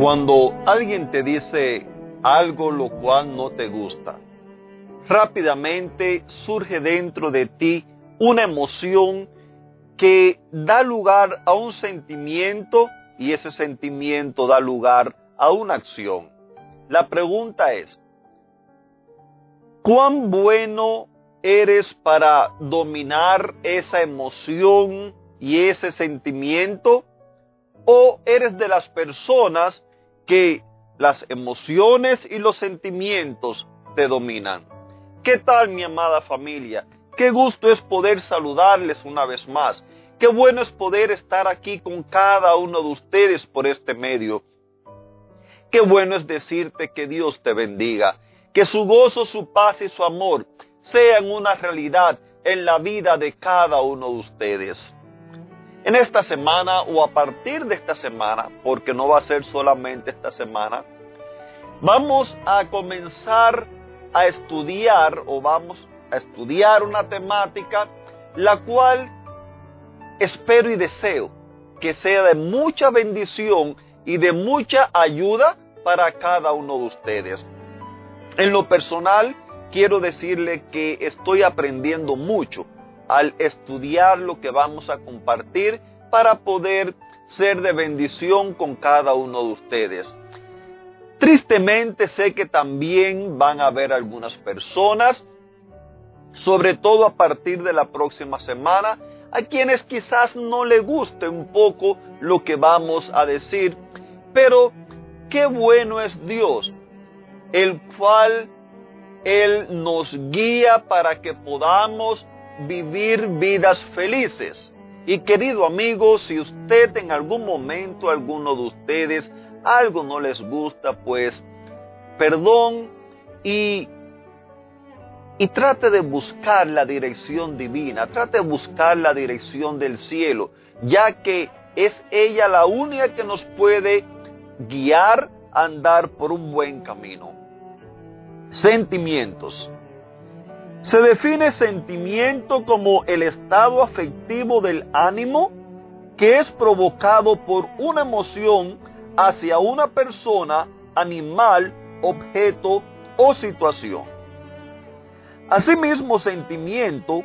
Cuando alguien te dice algo lo cual no te gusta, rápidamente surge dentro de ti una emoción que da lugar a un sentimiento y ese sentimiento da lugar a una acción. La pregunta es, ¿cuán bueno eres para dominar esa emoción y ese sentimiento? ¿O eres de las personas que las emociones y los sentimientos te dominan. ¿Qué tal mi amada familia? Qué gusto es poder saludarles una vez más. Qué bueno es poder estar aquí con cada uno de ustedes por este medio. Qué bueno es decirte que Dios te bendiga, que su gozo, su paz y su amor sean una realidad en la vida de cada uno de ustedes. En esta semana o a partir de esta semana, porque no va a ser solamente esta semana, vamos a comenzar a estudiar o vamos a estudiar una temática la cual espero y deseo que sea de mucha bendición y de mucha ayuda para cada uno de ustedes. En lo personal, quiero decirle que estoy aprendiendo mucho al estudiar lo que vamos a compartir para poder ser de bendición con cada uno de ustedes. Tristemente sé que también van a haber algunas personas, sobre todo a partir de la próxima semana, a quienes quizás no le guste un poco lo que vamos a decir, pero qué bueno es Dios, el cual Él nos guía para que podamos vivir vidas felices. Y querido amigo, si usted en algún momento, alguno de ustedes, algo no les gusta, pues perdón y, y trate de buscar la dirección divina, trate de buscar la dirección del cielo, ya que es ella la única que nos puede guiar a andar por un buen camino. Sentimientos. Se define sentimiento como el estado afectivo del ánimo que es provocado por una emoción hacia una persona, animal, objeto o situación. Asimismo, sentimiento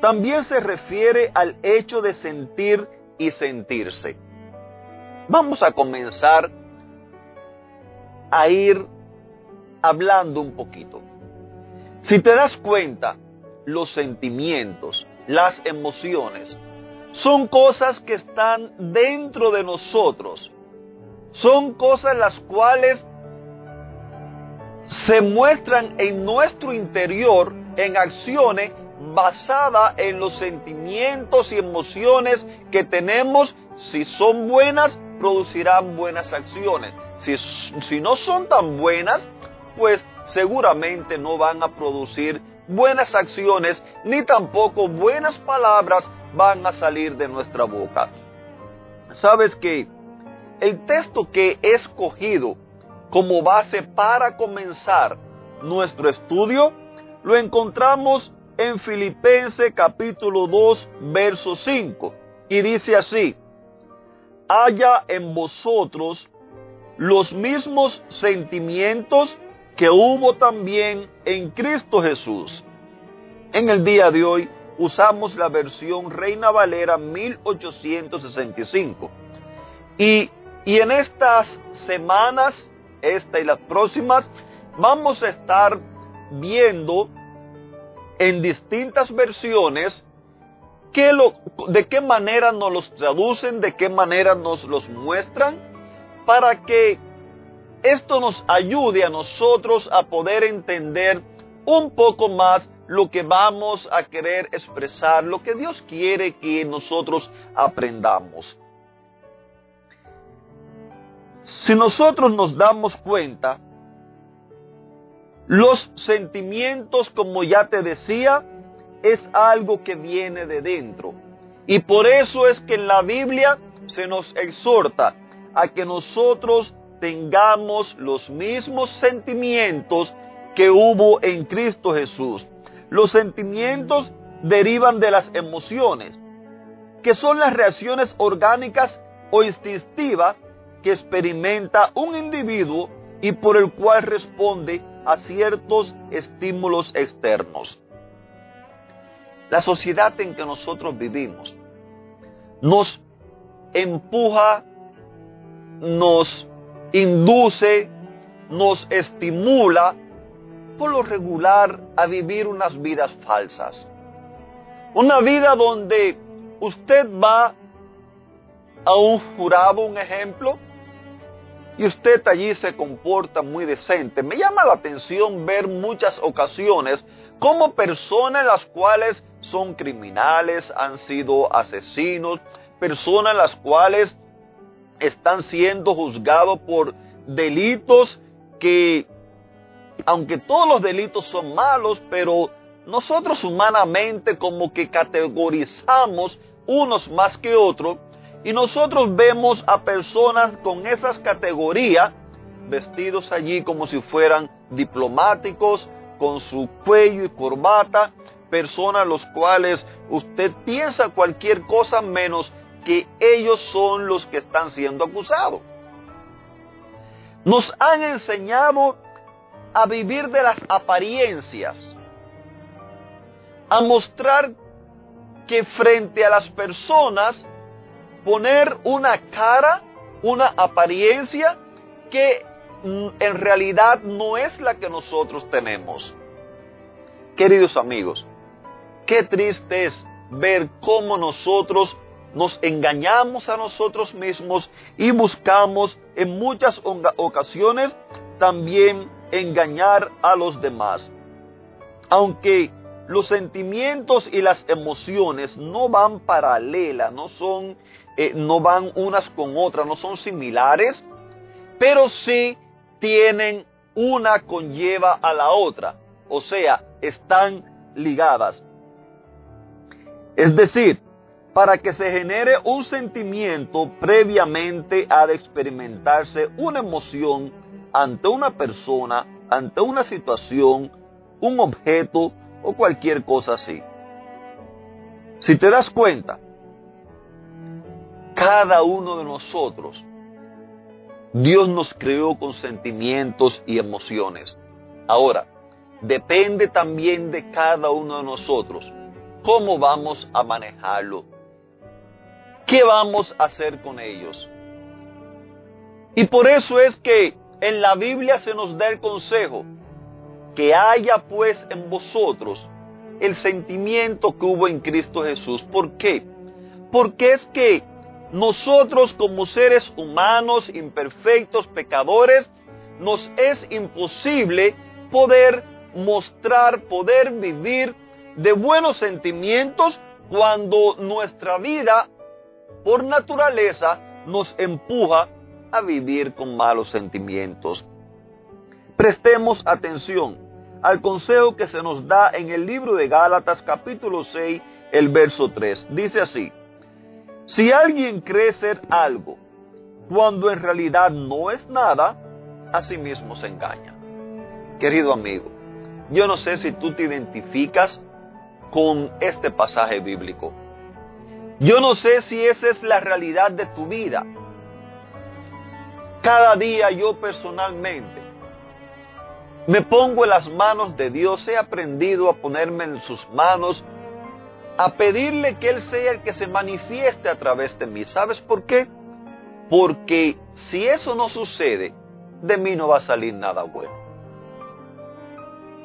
también se refiere al hecho de sentir y sentirse. Vamos a comenzar a ir hablando un poquito. Si te das cuenta, los sentimientos, las emociones, son cosas que están dentro de nosotros. Son cosas las cuales se muestran en nuestro interior en acciones basadas en los sentimientos y emociones que tenemos. Si son buenas, producirán buenas acciones. Si, no son tan buenas, pues seguramente no van a producir buenas acciones ni tampoco buenas palabras van a salir de nuestra boca. Sabes que el texto que he escogido como base para comenzar nuestro estudio lo encontramos en Filipenses capítulo 2 verso 5 y dice así, haya en vosotros los mismos sentimientos que hubo también en Cristo Jesús. En el día de hoy usamos la versión Reina Valera 1865. Y, y en estas semanas, esta y las próximas, vamos a estar viendo en distintas versiones qué lo, de qué manera nos los traducen, de qué manera nos los muestran, para que esto nos ayude a nosotros a poder entender un poco más lo que vamos a querer expresar, lo que Dios quiere que nosotros aprendamos. Si nosotros nos damos cuenta, los sentimientos, como ya te decía, es algo que viene de dentro. Y por eso es que en la Biblia se nos exhorta a que nosotros tengamos los mismos sentimientos que hubo en Cristo Jesús. Los sentimientos derivan de las emociones, que son las reacciones orgánicas o instintivas que experimenta un individuo y por el cual responde a ciertos estímulos externos. La sociedad en que nosotros vivimos nos empuja, nos induce, nos estimula por lo regular a vivir unas vidas falsas. Una vida donde usted va a un jurado, un ejemplo, y usted allí se comporta muy decente. Me llama la atención ver muchas ocasiones como personas las cuales son criminales, han sido asesinos, personas las cuales están siendo juzgados por delitos que, aunque todos los delitos son malos, pero nosotros humanamente como que categorizamos unos más que otros y nosotros vemos a personas con esas categorías vestidos allí como si fueran diplomáticos, con su cuello y corbata, personas los cuales usted piensa cualquier cosa menos que ellos son los que están siendo acusados. Nos han enseñado a vivir de las apariencias, a mostrar que frente a las personas poner una cara, una apariencia que mm, en realidad no es la que nosotros tenemos. Queridos amigos, qué triste es ver cómo nosotros nos engañamos a nosotros mismos y buscamos en muchas ocasiones también engañar a los demás. Aunque los sentimientos y las emociones no van paralelas, no son, eh, no van unas con otras, no son similares, pero sí tienen una conlleva a la otra, o sea, están ligadas. Es decir, para que se genere un sentimiento, previamente ha de experimentarse una emoción ante una persona, ante una situación, un objeto o cualquier cosa así. Si te das cuenta, cada uno de nosotros, Dios nos creó con sentimientos y emociones. Ahora, depende también de cada uno de nosotros cómo vamos a manejarlo, qué vamos a hacer con ellos. Y por eso es que en la Biblia se nos da el consejo, que haya pues en vosotros el sentimiento que hubo en Cristo Jesús. ¿Por qué? Porque es que nosotros como seres humanos, imperfectos, pecadores, nos es imposible poder mostrar, poder vivir de buenos sentimientos cuando nuestra vida por naturaleza nos empuja a vivir con malos sentimientos. Prestemos atención al consejo que se nos da en el libro de Gálatas capítulo 6, el verso 3. Dice así, si alguien cree ser algo cuando en realidad no es nada, a sí mismo se engaña. Querido amigo, yo no sé si tú te identificas con este pasaje bíblico. Yo no sé si esa es la realidad de tu vida. Cada día yo personalmente me pongo en las manos de Dios, he aprendido a ponerme en sus manos, a pedirle que Él sea el que se manifieste a través de mí. ¿Sabes por qué? Porque si eso no sucede, de mí no va a salir nada bueno.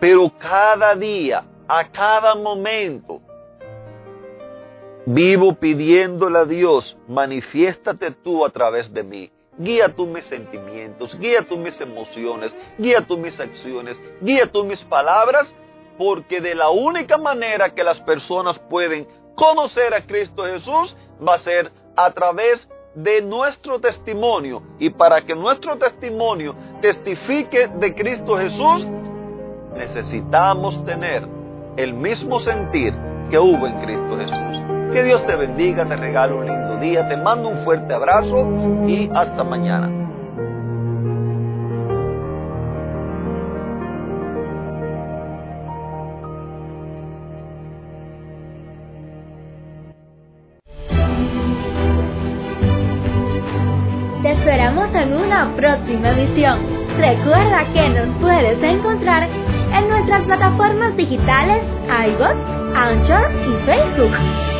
Pero cada día a cada momento. Vivo pidiéndole a Dios, manifiéstate tú a través de mí. Guía tú mis sentimientos, guía tú mis emociones, guía tú mis acciones, guía tú mis palabras porque de la única manera que las personas pueden conocer a Cristo Jesús va a ser a través de nuestro testimonio. Y para que nuestro testimonio testifique de Cristo Jesús, necesitamos tener el mismo sentir que hubo en Cristo Jesús. Que Dios te bendiga, te regalo un lindo día, te mando un fuerte abrazo y hasta mañana. Te esperamos en una próxima edición. Recuerda que nos puedes encontrar en nuestras plataformas digitales iBox, Anchor y Facebook.